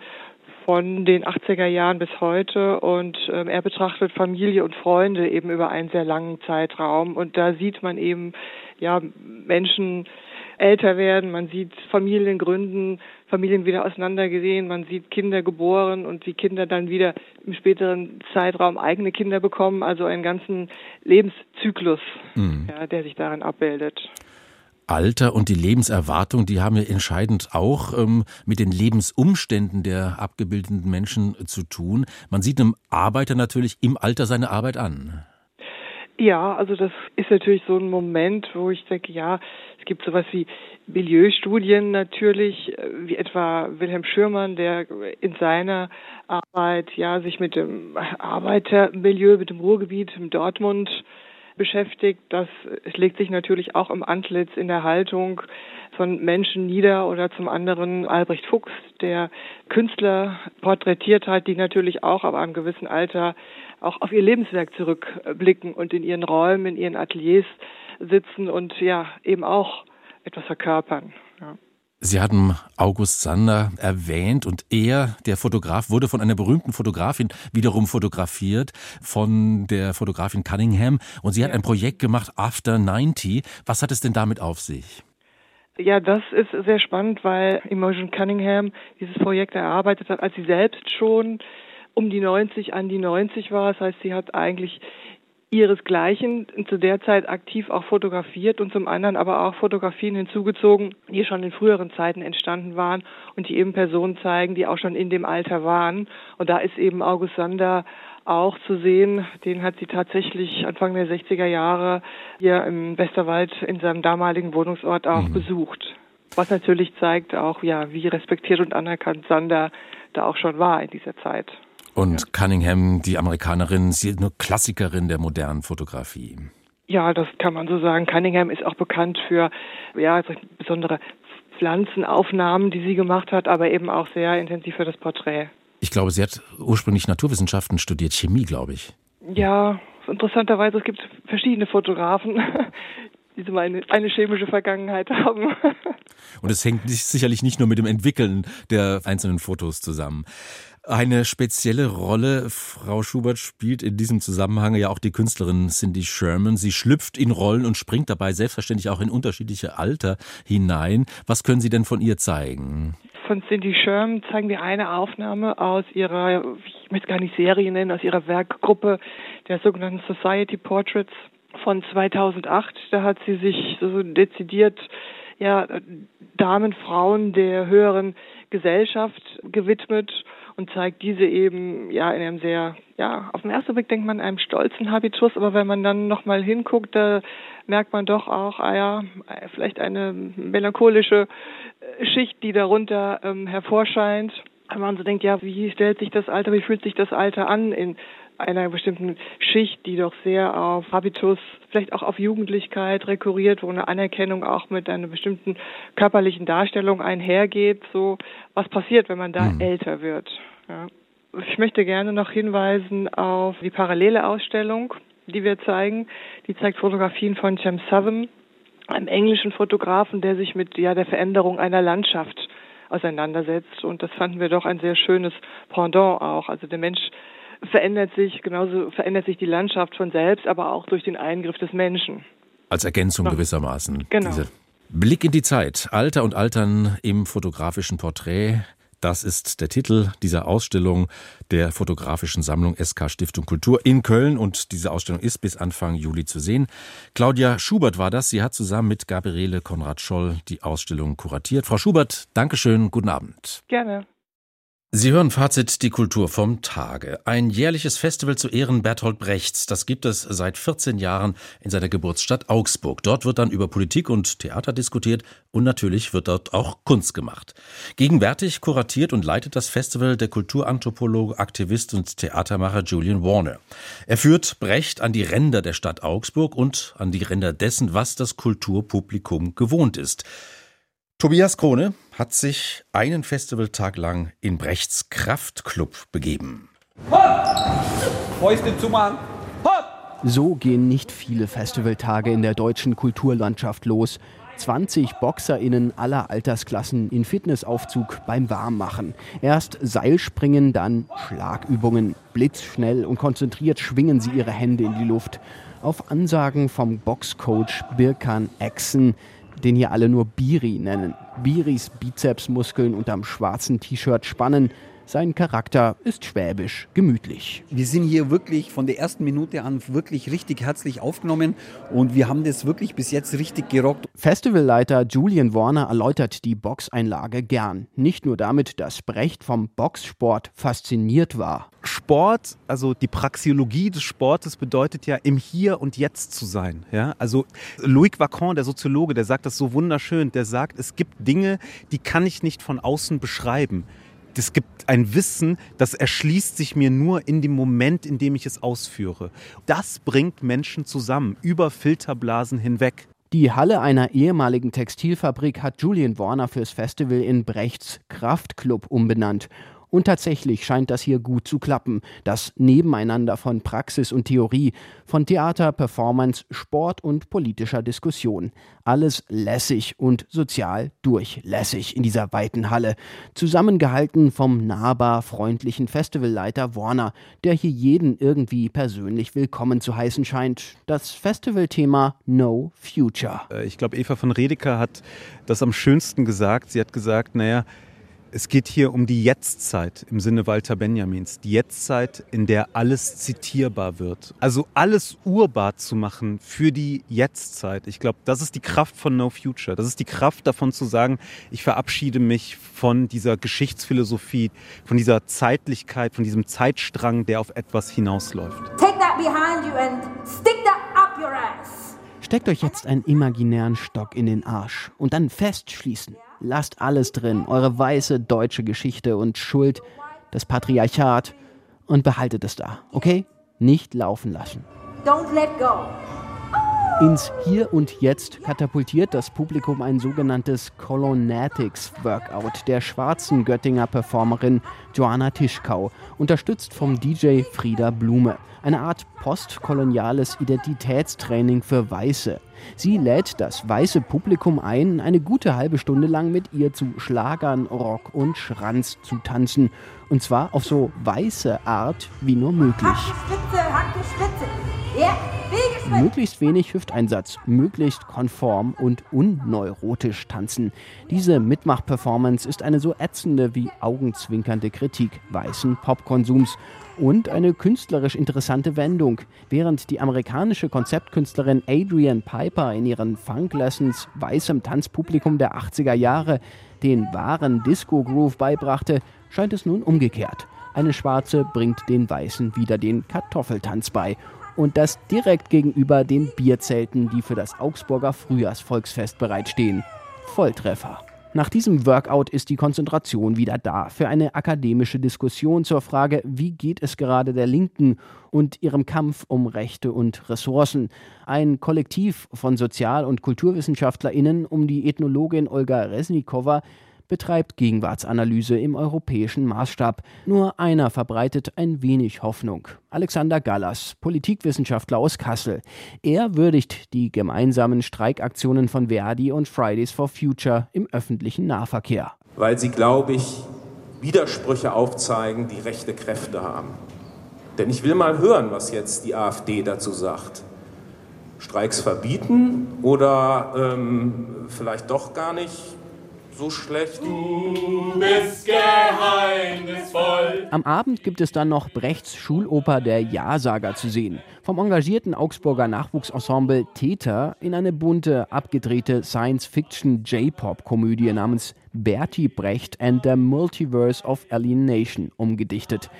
von den 80er Jahren bis heute und ähm, er betrachtet Familie und Freunde eben über einen sehr langen Zeitraum und da sieht man eben ja Menschen älter werden, man sieht Familien gründen, Familien wieder auseinandergesehen, man sieht Kinder geboren und die Kinder dann wieder im späteren Zeitraum eigene Kinder bekommen, also einen ganzen Lebenszyklus, mhm. ja, der sich darin abbildet. Alter und die Lebenserwartung, die haben ja entscheidend auch ähm, mit den Lebensumständen der abgebildeten Menschen zu tun. Man sieht einem Arbeiter natürlich im Alter seine Arbeit an. Ja, also das ist natürlich so ein Moment, wo ich denke, ja, es gibt sowas wie Milieustudien natürlich, wie etwa Wilhelm Schürmann, der in seiner Arbeit ja sich mit dem Arbeitermilieu, mit dem Ruhrgebiet, in Dortmund beschäftigt. Das legt sich natürlich auch im Antlitz in der Haltung von Menschen nieder oder zum anderen Albrecht Fuchs, der Künstler porträtiert hat, die natürlich auch ab einem gewissen Alter auch auf ihr Lebenswerk zurückblicken und in ihren Räumen, in ihren Ateliers sitzen und ja eben auch etwas verkörpern. Ja. Sie hatten August Sander erwähnt und er, der Fotograf, wurde von einer berühmten Fotografin wiederum fotografiert, von der Fotografin Cunningham. Und sie hat ein Projekt gemacht, After 90. Was hat es denn damit auf sich? Ja, das ist sehr spannend, weil Imogen Cunningham dieses Projekt erarbeitet hat, als sie selbst schon um die 90 an die 90 war. Das heißt, sie hat eigentlich ihresgleichen zu der Zeit aktiv auch fotografiert und zum anderen aber auch Fotografien hinzugezogen, die schon in früheren Zeiten entstanden waren und die eben Personen zeigen, die auch schon in dem Alter waren. Und da ist eben August Sander auch zu sehen. Den hat sie tatsächlich Anfang der 60er Jahre hier im Westerwald in seinem damaligen Wohnungsort auch mhm. besucht. Was natürlich zeigt auch, ja, wie respektiert und anerkannt Sander da auch schon war in dieser Zeit. Und. Cunningham, die Amerikanerin, sie ist eine Klassikerin der modernen Fotografie. Ja, das kann man so sagen. Cunningham ist auch bekannt für ja, besondere Pflanzenaufnahmen, die sie gemacht hat, aber eben auch sehr intensiv für das Porträt. Ich glaube, sie hat ursprünglich Naturwissenschaften studiert, Chemie, glaube ich. Ja, interessanterweise, es gibt verschiedene Fotografen, die so eine, eine chemische Vergangenheit haben. Und es hängt sicherlich nicht nur mit dem Entwickeln der einzelnen Fotos zusammen. Eine spezielle Rolle, Frau Schubert, spielt in diesem Zusammenhang ja auch die Künstlerin Cindy Sherman. Sie schlüpft in Rollen und springt dabei selbstverständlich auch in unterschiedliche Alter hinein. Was können Sie denn von ihr zeigen? Von Cindy Sherman zeigen wir eine Aufnahme aus ihrer, ich möchte gar nicht Serie nennen, aus ihrer Werkgruppe der sogenannten Society Portraits von 2008. Da hat sie sich so dezidiert ja, Damen, Frauen der höheren Gesellschaft gewidmet und zeigt diese eben ja in einem sehr, ja, auf den ersten Blick denkt man einem stolzen Habitus, aber wenn man dann nochmal hinguckt, da merkt man doch auch, ah ja, vielleicht eine melancholische äh, Schicht, die darunter ähm, hervorscheint. Wenn man so denkt, ja, wie stellt sich das Alter, wie fühlt sich das Alter an in einer bestimmten Schicht, die doch sehr auf Habitus, vielleicht auch auf Jugendlichkeit rekurriert, wo eine Anerkennung auch mit einer bestimmten körperlichen Darstellung einhergeht. So, was passiert, wenn man da mhm. älter wird? Ja. Ich möchte gerne noch hinweisen auf die parallele Ausstellung, die wir zeigen. Die zeigt Fotografien von Cem Southam, einem englischen Fotografen, der sich mit ja, der Veränderung einer Landschaft auseinandersetzt. Und das fanden wir doch ein sehr schönes Pendant auch. Also der Mensch verändert sich, genauso verändert sich die Landschaft von selbst, aber auch durch den Eingriff des Menschen. Als Ergänzung ja. gewissermaßen. Genau. Diese Blick in die Zeit, Alter und Altern im fotografischen Porträt. Das ist der Titel dieser Ausstellung der fotografischen Sammlung SK Stiftung Kultur in Köln und diese Ausstellung ist bis Anfang Juli zu sehen. Claudia Schubert war das. Sie hat zusammen mit Gabriele Konrad-Scholl die Ausstellung kuratiert. Frau Schubert, Dankeschön, guten Abend. Gerne. Sie hören Fazit die Kultur vom Tage. Ein jährliches Festival zu Ehren Bertolt Brechts. Das gibt es seit 14 Jahren in seiner Geburtsstadt Augsburg. Dort wird dann über Politik und Theater diskutiert und natürlich wird dort auch Kunst gemacht. Gegenwärtig kuratiert und leitet das Festival der Kulturanthropologe, Aktivist und Theatermacher Julian Warner. Er führt Brecht an die Ränder der Stadt Augsburg und an die Ränder dessen, was das Kulturpublikum gewohnt ist. Tobias Krone hat sich einen Festivaltag lang in Brechts Kraftclub begeben. Fäuste zumachen. So gehen nicht viele Festivaltage in der deutschen Kulturlandschaft los. 20 BoxerInnen aller Altersklassen in Fitnessaufzug beim Warmmachen. Erst Seilspringen, dann Schlagübungen. Blitzschnell und konzentriert schwingen sie ihre Hände in die Luft. Auf Ansagen vom Boxcoach Birkan Exen den hier alle nur Biri nennen. Biris Bizepsmuskeln unterm schwarzen T-Shirt spannen. Sein Charakter ist schwäbisch, gemütlich. Wir sind hier wirklich von der ersten Minute an wirklich richtig herzlich aufgenommen und wir haben das wirklich bis jetzt richtig gerockt. Festivalleiter Julian Warner erläutert die Boxeinlage gern. Nicht nur damit, dass Brecht vom Boxsport fasziniert war. Sport, also die Praxiologie des Sportes bedeutet ja im Hier und Jetzt zu sein. Ja? Also Louis Vacan, der Soziologe, der sagt das so wunderschön, der sagt, es gibt Dinge, die kann ich nicht von außen beschreiben es gibt ein Wissen, das erschließt sich mir nur in dem Moment, in dem ich es ausführe. Das bringt Menschen zusammen, über Filterblasen hinweg. Die Halle einer ehemaligen Textilfabrik hat Julian Warner fürs Festival in Brechts Kraftclub umbenannt und tatsächlich scheint das hier gut zu klappen. Das Nebeneinander von Praxis und Theorie, von Theater, Performance, Sport und politischer Diskussion. Alles lässig und sozial durchlässig in dieser weiten Halle. Zusammengehalten vom nahbar freundlichen Festivalleiter Warner, der hier jeden irgendwie persönlich willkommen zu heißen scheint. Das Festivalthema No Future. Äh, ich glaube, Eva von Redeker hat das am schönsten gesagt. Sie hat gesagt, naja, es geht hier um die Jetztzeit im Sinne Walter Benjamins. Die Jetztzeit, in der alles zitierbar wird. Also alles urbar zu machen für die Jetztzeit. Ich glaube, das ist die Kraft von No Future. Das ist die Kraft davon zu sagen, ich verabschiede mich von dieser Geschichtsphilosophie, von dieser Zeitlichkeit, von diesem Zeitstrang, der auf etwas hinausläuft. Take that behind you and stick that up your ass. Steckt euch jetzt einen imaginären Stock in den Arsch und dann festschließen. Lasst alles drin, eure weiße deutsche Geschichte und Schuld, das Patriarchat und behaltet es da, okay? Nicht laufen lassen. Don't let go. Ins Hier und Jetzt katapultiert das Publikum ein sogenanntes Colonatics Workout der schwarzen Göttinger Performerin Joanna Tischkau, unterstützt vom DJ Frieda Blume. Eine Art postkoloniales Identitätstraining für Weiße. Sie lädt das weiße Publikum ein, eine gute halbe Stunde lang mit ihr zu Schlagern, Rock und Schranz zu tanzen. Und zwar auf so weiße Art wie nur möglich. Spitze, Hacke, Spitze. Möglichst wenig Hüfteinsatz, möglichst konform und unneurotisch tanzen. Diese Mitmach-Performance ist eine so ätzende wie augenzwinkernde Kritik weißen Popkonsums und eine künstlerisch interessante Wendung. Während die amerikanische Konzeptkünstlerin Adrian Piper in ihren Funk Lessons weißem Tanzpublikum der 80er Jahre den wahren Disco-Groove beibrachte, scheint es nun umgekehrt. Eine Schwarze bringt den Weißen wieder den Kartoffeltanz bei und das direkt gegenüber den Bierzelten, die für das Augsburger Frühjahrsvolksfest bereitstehen. Volltreffer. Nach diesem Workout ist die Konzentration wieder da für eine akademische Diskussion zur Frage, wie geht es gerade der Linken und ihrem Kampf um Rechte und Ressourcen. Ein Kollektiv von Sozial- und KulturwissenschaftlerInnen um die Ethnologin Olga Resnikowa betreibt Gegenwartsanalyse im europäischen Maßstab. Nur einer verbreitet ein wenig Hoffnung. Alexander Gallas, Politikwissenschaftler aus Kassel. Er würdigt die gemeinsamen Streikaktionen von Verdi und Fridays for Future im öffentlichen Nahverkehr. Weil sie, glaube ich, Widersprüche aufzeigen, die rechte Kräfte haben. Denn ich will mal hören, was jetzt die AfD dazu sagt. Streiks verbieten oder ähm, vielleicht doch gar nicht? So schlecht. Du bist geheimnisvoll. Am Abend gibt es dann noch Brechts Schuloper Der Ja-Sager zu sehen. Vom engagierten Augsburger Nachwuchsensemble Täter in eine bunte, abgedrehte Science-Fiction-J-Pop-Komödie namens Bertie Brecht and the Multiverse of Alienation umgedichtet.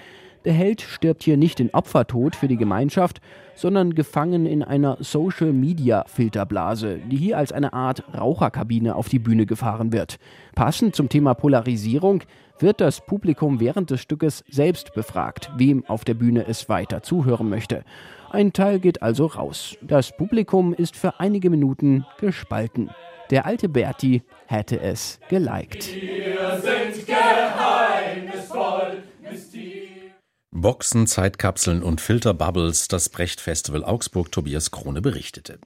Der Held stirbt hier nicht in Opfertod für die Gemeinschaft, sondern gefangen in einer Social-Media-Filterblase, die hier als eine Art Raucherkabine auf die Bühne gefahren wird. Passend zum Thema Polarisierung wird das Publikum während des Stückes selbst befragt, wem auf der Bühne es weiter zuhören möchte. Ein Teil geht also raus. Das Publikum ist für einige Minuten gespalten. Der alte Berti hätte es geliked. Wir sind geheimnisvoll, mysteriös. Boxen, Zeitkapseln und Filterbubbles, das Brecht Festival Augsburg, Tobias Krone berichtete.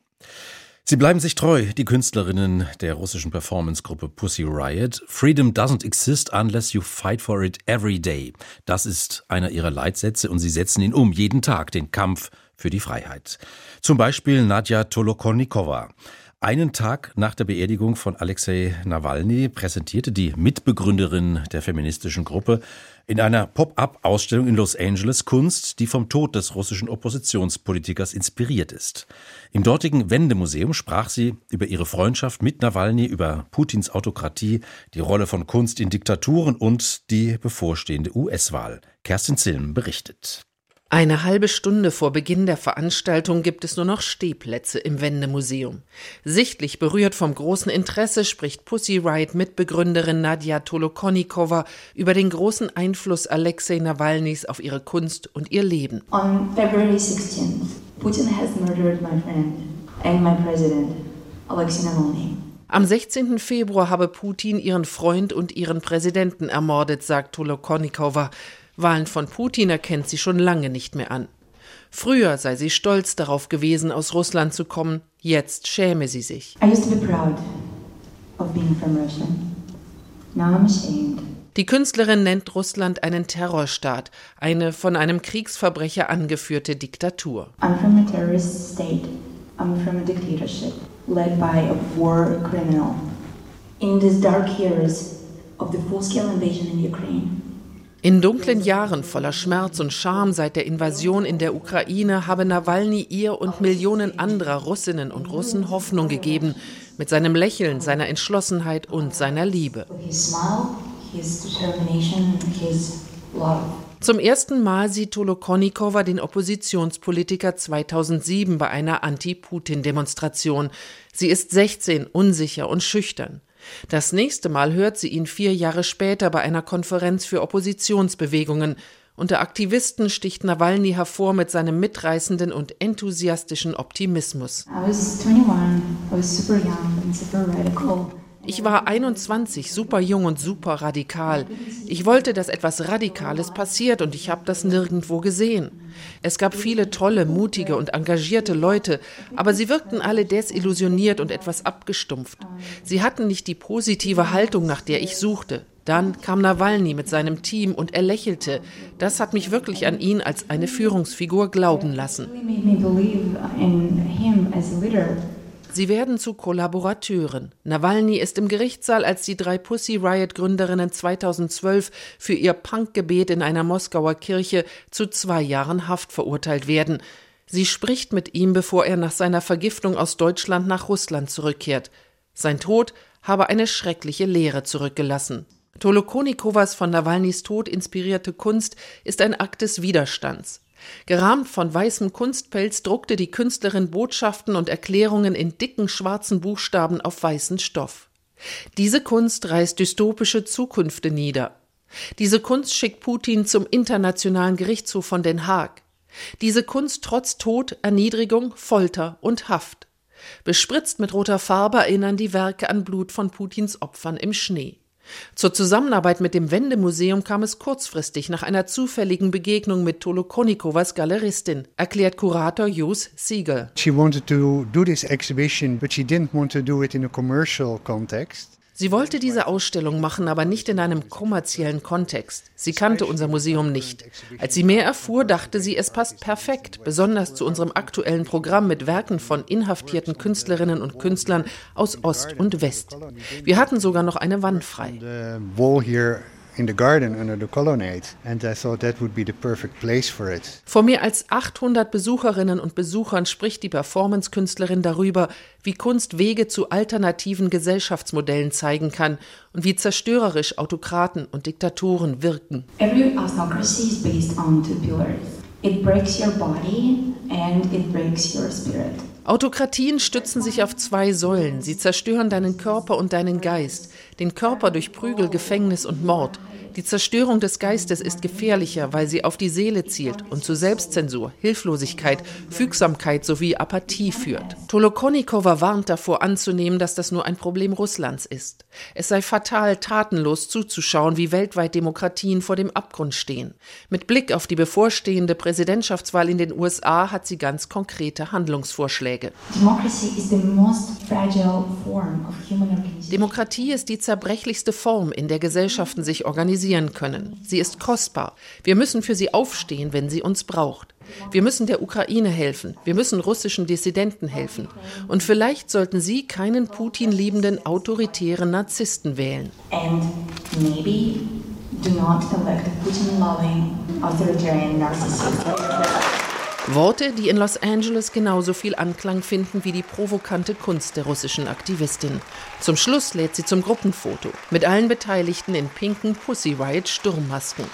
Sie bleiben sich treu, die Künstlerinnen der russischen Performancegruppe Pussy Riot. Freedom doesn't exist unless you fight for it every day. Das ist einer ihrer Leitsätze und sie setzen ihn um, jeden Tag, den Kampf für die Freiheit. Zum Beispiel Nadja Tolokonnikova. Einen Tag nach der Beerdigung von Alexei Nawalny präsentierte die Mitbegründerin der feministischen Gruppe in einer Pop-up-Ausstellung in Los Angeles Kunst, die vom Tod des russischen Oppositionspolitikers inspiriert ist. Im dortigen Wendemuseum sprach sie über ihre Freundschaft mit Nawalny, über Putins Autokratie, die Rolle von Kunst in Diktaturen und die bevorstehende US-Wahl. Kerstin Zilm berichtet. Eine halbe Stunde vor Beginn der Veranstaltung gibt es nur noch Stehplätze im Wendemuseum. Sichtlich berührt vom großen Interesse spricht Pussy Riot Mitbegründerin Nadja Tolokonnikova über den großen Einfluss Alexei Nawalnys auf ihre Kunst und ihr Leben. On February 16th, Putin has murdered my friend and my president, Alexei Nawalny. Am 16. Februar habe Putin ihren Freund und ihren Präsidenten ermordet, sagt Tolokonnikova. Wahlen von Putin erkennt sie schon lange nicht mehr an. Früher sei sie stolz darauf gewesen, aus Russland zu kommen, jetzt schäme sie sich. Die Künstlerin nennt Russland einen Terrorstaat, eine von einem Kriegsverbrecher angeführte Diktatur. I'm from a terrorist state. I'm from a dictatorship led by a war criminal. In these dark years of the full-scale invasion in Ukraine, in dunklen Jahren voller Schmerz und Scham seit der Invasion in der Ukraine habe Nawalny ihr und Millionen anderer Russinnen und Russen Hoffnung gegeben, mit seinem Lächeln, seiner Entschlossenheit und seiner Liebe. Zum ersten Mal sieht Tolokonnikova den Oppositionspolitiker 2007 bei einer Anti-Putin-Demonstration. Sie ist 16, unsicher und schüchtern. Das nächste Mal hört sie ihn vier Jahre später bei einer Konferenz für Oppositionsbewegungen Unter Aktivisten sticht Nawalny hervor mit seinem mitreißenden und enthusiastischen Optimismus. Ich war 21, super jung und super radikal. Ich wollte, dass etwas Radikales passiert und ich habe das nirgendwo gesehen. Es gab viele tolle, mutige und engagierte Leute, aber sie wirkten alle desillusioniert und etwas abgestumpft. Sie hatten nicht die positive Haltung, nach der ich suchte. Dann kam Nawalny mit seinem Team und er lächelte. Das hat mich wirklich an ihn als eine Führungsfigur glauben lassen. Sie werden zu Kollaborateuren. Nawalny ist im Gerichtssaal, als die drei Pussy Riot Gründerinnen 2012 für ihr Punkgebet in einer Moskauer Kirche zu zwei Jahren Haft verurteilt werden. Sie spricht mit ihm, bevor er nach seiner Vergiftung aus Deutschland nach Russland zurückkehrt. Sein Tod habe eine schreckliche Lehre zurückgelassen. Tolokonikowas von Nawalnys Tod inspirierte Kunst ist ein Akt des Widerstands. Gerahmt von weißem Kunstpelz druckte die Künstlerin Botschaften und Erklärungen in dicken schwarzen Buchstaben auf weißen Stoff. Diese Kunst reißt dystopische Zukünfte nieder. Diese Kunst schickt Putin zum Internationalen Gerichtshof von Den Haag. Diese Kunst trotz Tod, Erniedrigung, Folter und Haft. Bespritzt mit roter Farbe erinnern die Werke an Blut von Putins Opfern im Schnee. Zur Zusammenarbeit mit dem Wendemuseum kam es kurzfristig nach einer zufälligen Begegnung mit Tolokonikowas Galeristin, erklärt Kurator Jus Siegel. She wanted to do this exhibition, but she didn't want to do it in a commercial context. Sie wollte diese Ausstellung machen, aber nicht in einem kommerziellen Kontext. Sie kannte unser Museum nicht. Als sie mehr erfuhr, dachte sie, es passt perfekt, besonders zu unserem aktuellen Programm mit Werken von inhaftierten Künstlerinnen und Künstlern aus Ost und West. Wir hatten sogar noch eine Wand frei in the garden under the colonnade and I thought that would be the perfect place for it. Vor mehr als 800 Besucherinnen und Besuchern spricht die Performance-Künstlerin darüber, wie Kunst Wege zu alternativen Gesellschaftsmodellen zeigen kann und wie zerstörerisch Autokraten und Diktatoren wirken. Every autocracy is based on two pillars. It breaks your body and it breaks your spirit. Autokratien stützen sich auf zwei Säulen. Sie zerstören deinen Körper und deinen Geist. Den Körper durch Prügel, Gefängnis und Mord. Die Zerstörung des Geistes ist gefährlicher, weil sie auf die Seele zielt und zu Selbstzensur, Hilflosigkeit, Fügsamkeit sowie Apathie führt. Tolokonikova warnt davor anzunehmen, dass das nur ein Problem Russlands ist. Es sei fatal, tatenlos zuzuschauen, wie weltweit Demokratien vor dem Abgrund stehen. Mit Blick auf die bevorstehende Präsidentschaftswahl in den USA hat sie ganz konkrete Handlungsvorschläge. Demokratie ist die zerbrechlichste Form, in der Gesellschaften sich organisieren können. Sie ist kostbar. Wir müssen für sie aufstehen, wenn sie uns braucht. Wir müssen der Ukraine helfen. Wir müssen russischen Dissidenten helfen. Und vielleicht sollten Sie keinen Putin liebenden autoritären Narzissten wählen. And maybe do not elect a Putin loving authoritarian narcissist. Worte, die in Los Angeles genauso viel Anklang finden wie die provokante Kunst der russischen Aktivistin. Zum Schluss lädt sie zum Gruppenfoto mit allen Beteiligten in pinken Pussy Riot Sturmmasken.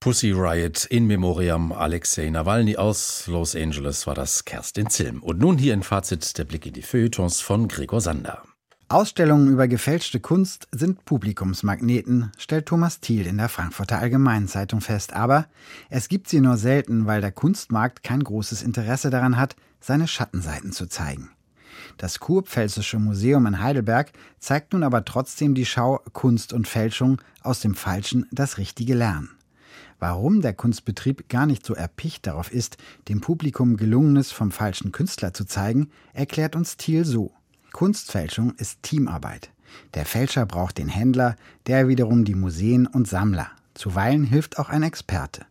Pussy Riot in Memoriam Alexei Nawalny aus Los Angeles war das Kerstin Zilm. Und nun hier ein Fazit der Blick in die Feuilletons von Gregor Sander. Ausstellungen über gefälschte Kunst sind Publikumsmagneten, stellt Thomas Thiel in der Frankfurter Allgemeinen Zeitung fest. Aber es gibt sie nur selten, weil der Kunstmarkt kein großes Interesse daran hat, seine Schattenseiten zu zeigen. Das Kurpfälzische Museum in Heidelberg zeigt nun aber trotzdem die Schau Kunst und Fälschung aus dem Falschen das Richtige lernen. Warum der Kunstbetrieb gar nicht so erpicht darauf ist, dem Publikum Gelungenes vom falschen Künstler zu zeigen, erklärt uns Thiel so. Kunstfälschung ist Teamarbeit. Der Fälscher braucht den Händler, der wiederum die Museen und Sammler. Zuweilen hilft auch ein Experte.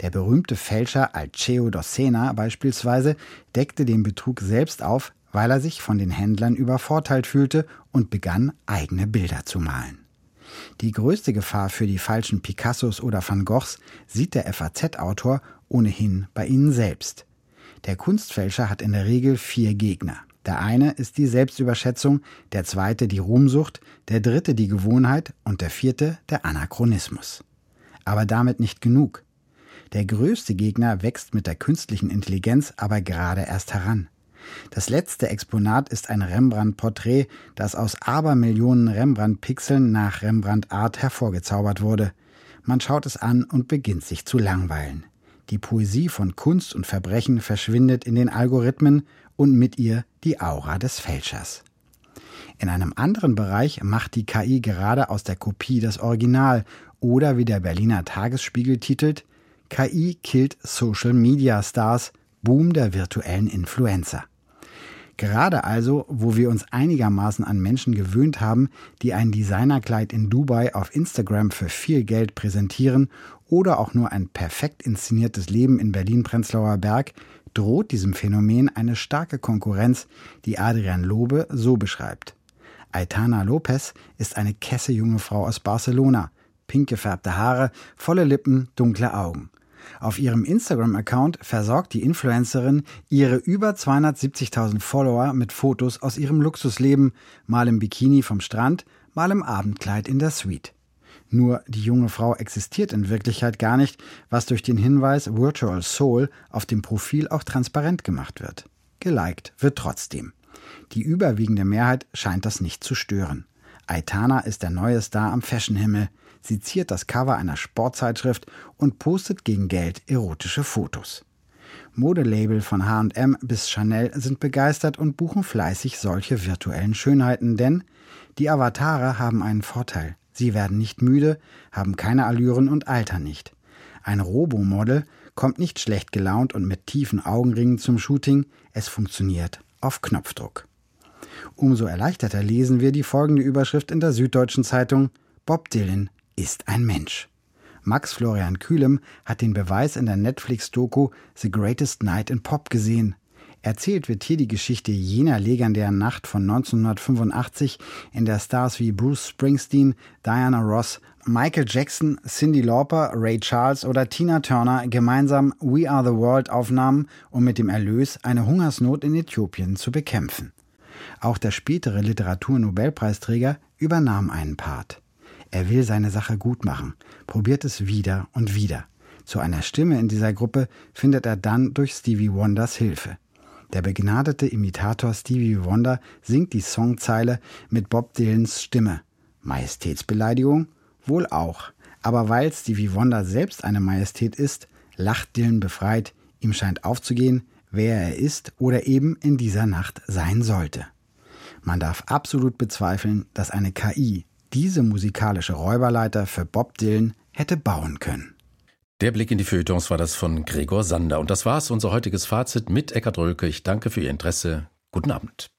Der berühmte Fälscher Alceo Dossena beispielsweise deckte den Betrug selbst auf, weil er sich von den Händlern übervorteilt fühlte und begann, eigene Bilder zu malen. Die größte Gefahr für die falschen Picassos oder Van Goghs sieht der FAZ-Autor ohnehin bei ihnen selbst. Der Kunstfälscher hat in der Regel vier Gegner. Der eine ist die Selbstüberschätzung, der zweite die Ruhmsucht, der dritte die Gewohnheit und der vierte der Anachronismus. Aber damit nicht genug. Der größte Gegner wächst mit der künstlichen Intelligenz aber gerade erst heran. Das letzte Exponat ist ein Rembrandt-Porträt, das aus Abermillionen Rembrandt-Pixeln nach Rembrandt-Art hervorgezaubert wurde. Man schaut es an und beginnt sich zu langweilen. Die Poesie von Kunst und Verbrechen verschwindet in den Algorithmen und mit ihr die Aura des Fälschers. In einem anderen Bereich macht die KI gerade aus der Kopie das Original oder wie der Berliner Tagesspiegel titelt, KI killt Social Media Stars, Boom der virtuellen Influencer. Gerade also, wo wir uns einigermaßen an Menschen gewöhnt haben, die ein Designerkleid in Dubai auf Instagram für viel Geld präsentieren oder auch nur ein perfekt inszeniertes Leben in Berlin-Prenzlauer Berg, droht diesem Phänomen eine starke Konkurrenz, die Adrian Lobe so beschreibt. Aitana Lopez ist eine kesse junge Frau aus Barcelona, pink gefärbte Haare, volle Lippen, dunkle Augen. Auf ihrem Instagram-Account versorgt die Influencerin ihre über 270.000 Follower mit Fotos aus ihrem Luxusleben, mal im Bikini vom Strand, mal im Abendkleid in der Suite. Nur die junge Frau existiert in Wirklichkeit gar nicht, was durch den Hinweis Virtual Soul auf dem Profil auch transparent gemacht wird. Geliked wird trotzdem. Die überwiegende Mehrheit scheint das nicht zu stören. Aitana ist der neue Star am Fashionhimmel. Sie ziert das Cover einer Sportzeitschrift und postet gegen Geld erotische Fotos. Modelabel von HM bis Chanel sind begeistert und buchen fleißig solche virtuellen Schönheiten, denn die Avatare haben einen Vorteil. Sie werden nicht müde, haben keine Allüren und altern nicht. Ein Robo-Model kommt nicht schlecht gelaunt und mit tiefen Augenringen zum Shooting, es funktioniert auf Knopfdruck. Umso erleichterter lesen wir die folgende Überschrift in der Süddeutschen Zeitung Bob Dylan ist ein Mensch. Max Florian Kühlem hat den Beweis in der Netflix-Doku The Greatest Night in Pop gesehen. Erzählt wird hier die Geschichte jener legendären Nacht von 1985, in der Stars wie Bruce Springsteen, Diana Ross, Michael Jackson, Cindy Lauper, Ray Charles oder Tina Turner gemeinsam We Are the World aufnahmen, um mit dem Erlös eine Hungersnot in Äthiopien zu bekämpfen. Auch der spätere Literaturnobelpreisträger übernahm einen Part. Er will seine Sache gut machen, probiert es wieder und wieder. Zu einer Stimme in dieser Gruppe findet er dann durch Stevie Wonders Hilfe. Der begnadete Imitator Stevie Wonder singt die Songzeile mit Bob Dylans Stimme. Majestätsbeleidigung? Wohl auch. Aber weil Stevie Wonder selbst eine Majestät ist, lacht Dylan befreit, ihm scheint aufzugehen, wer er ist oder eben in dieser Nacht sein sollte. Man darf absolut bezweifeln, dass eine KI diese musikalische Räuberleiter für Bob Dylan hätte bauen können. Der Blick in die Feuilletons war das von Gregor Sander. Und das war's, unser heutiges Fazit mit Eckhard Rölke. Ich danke für Ihr Interesse. Guten Abend.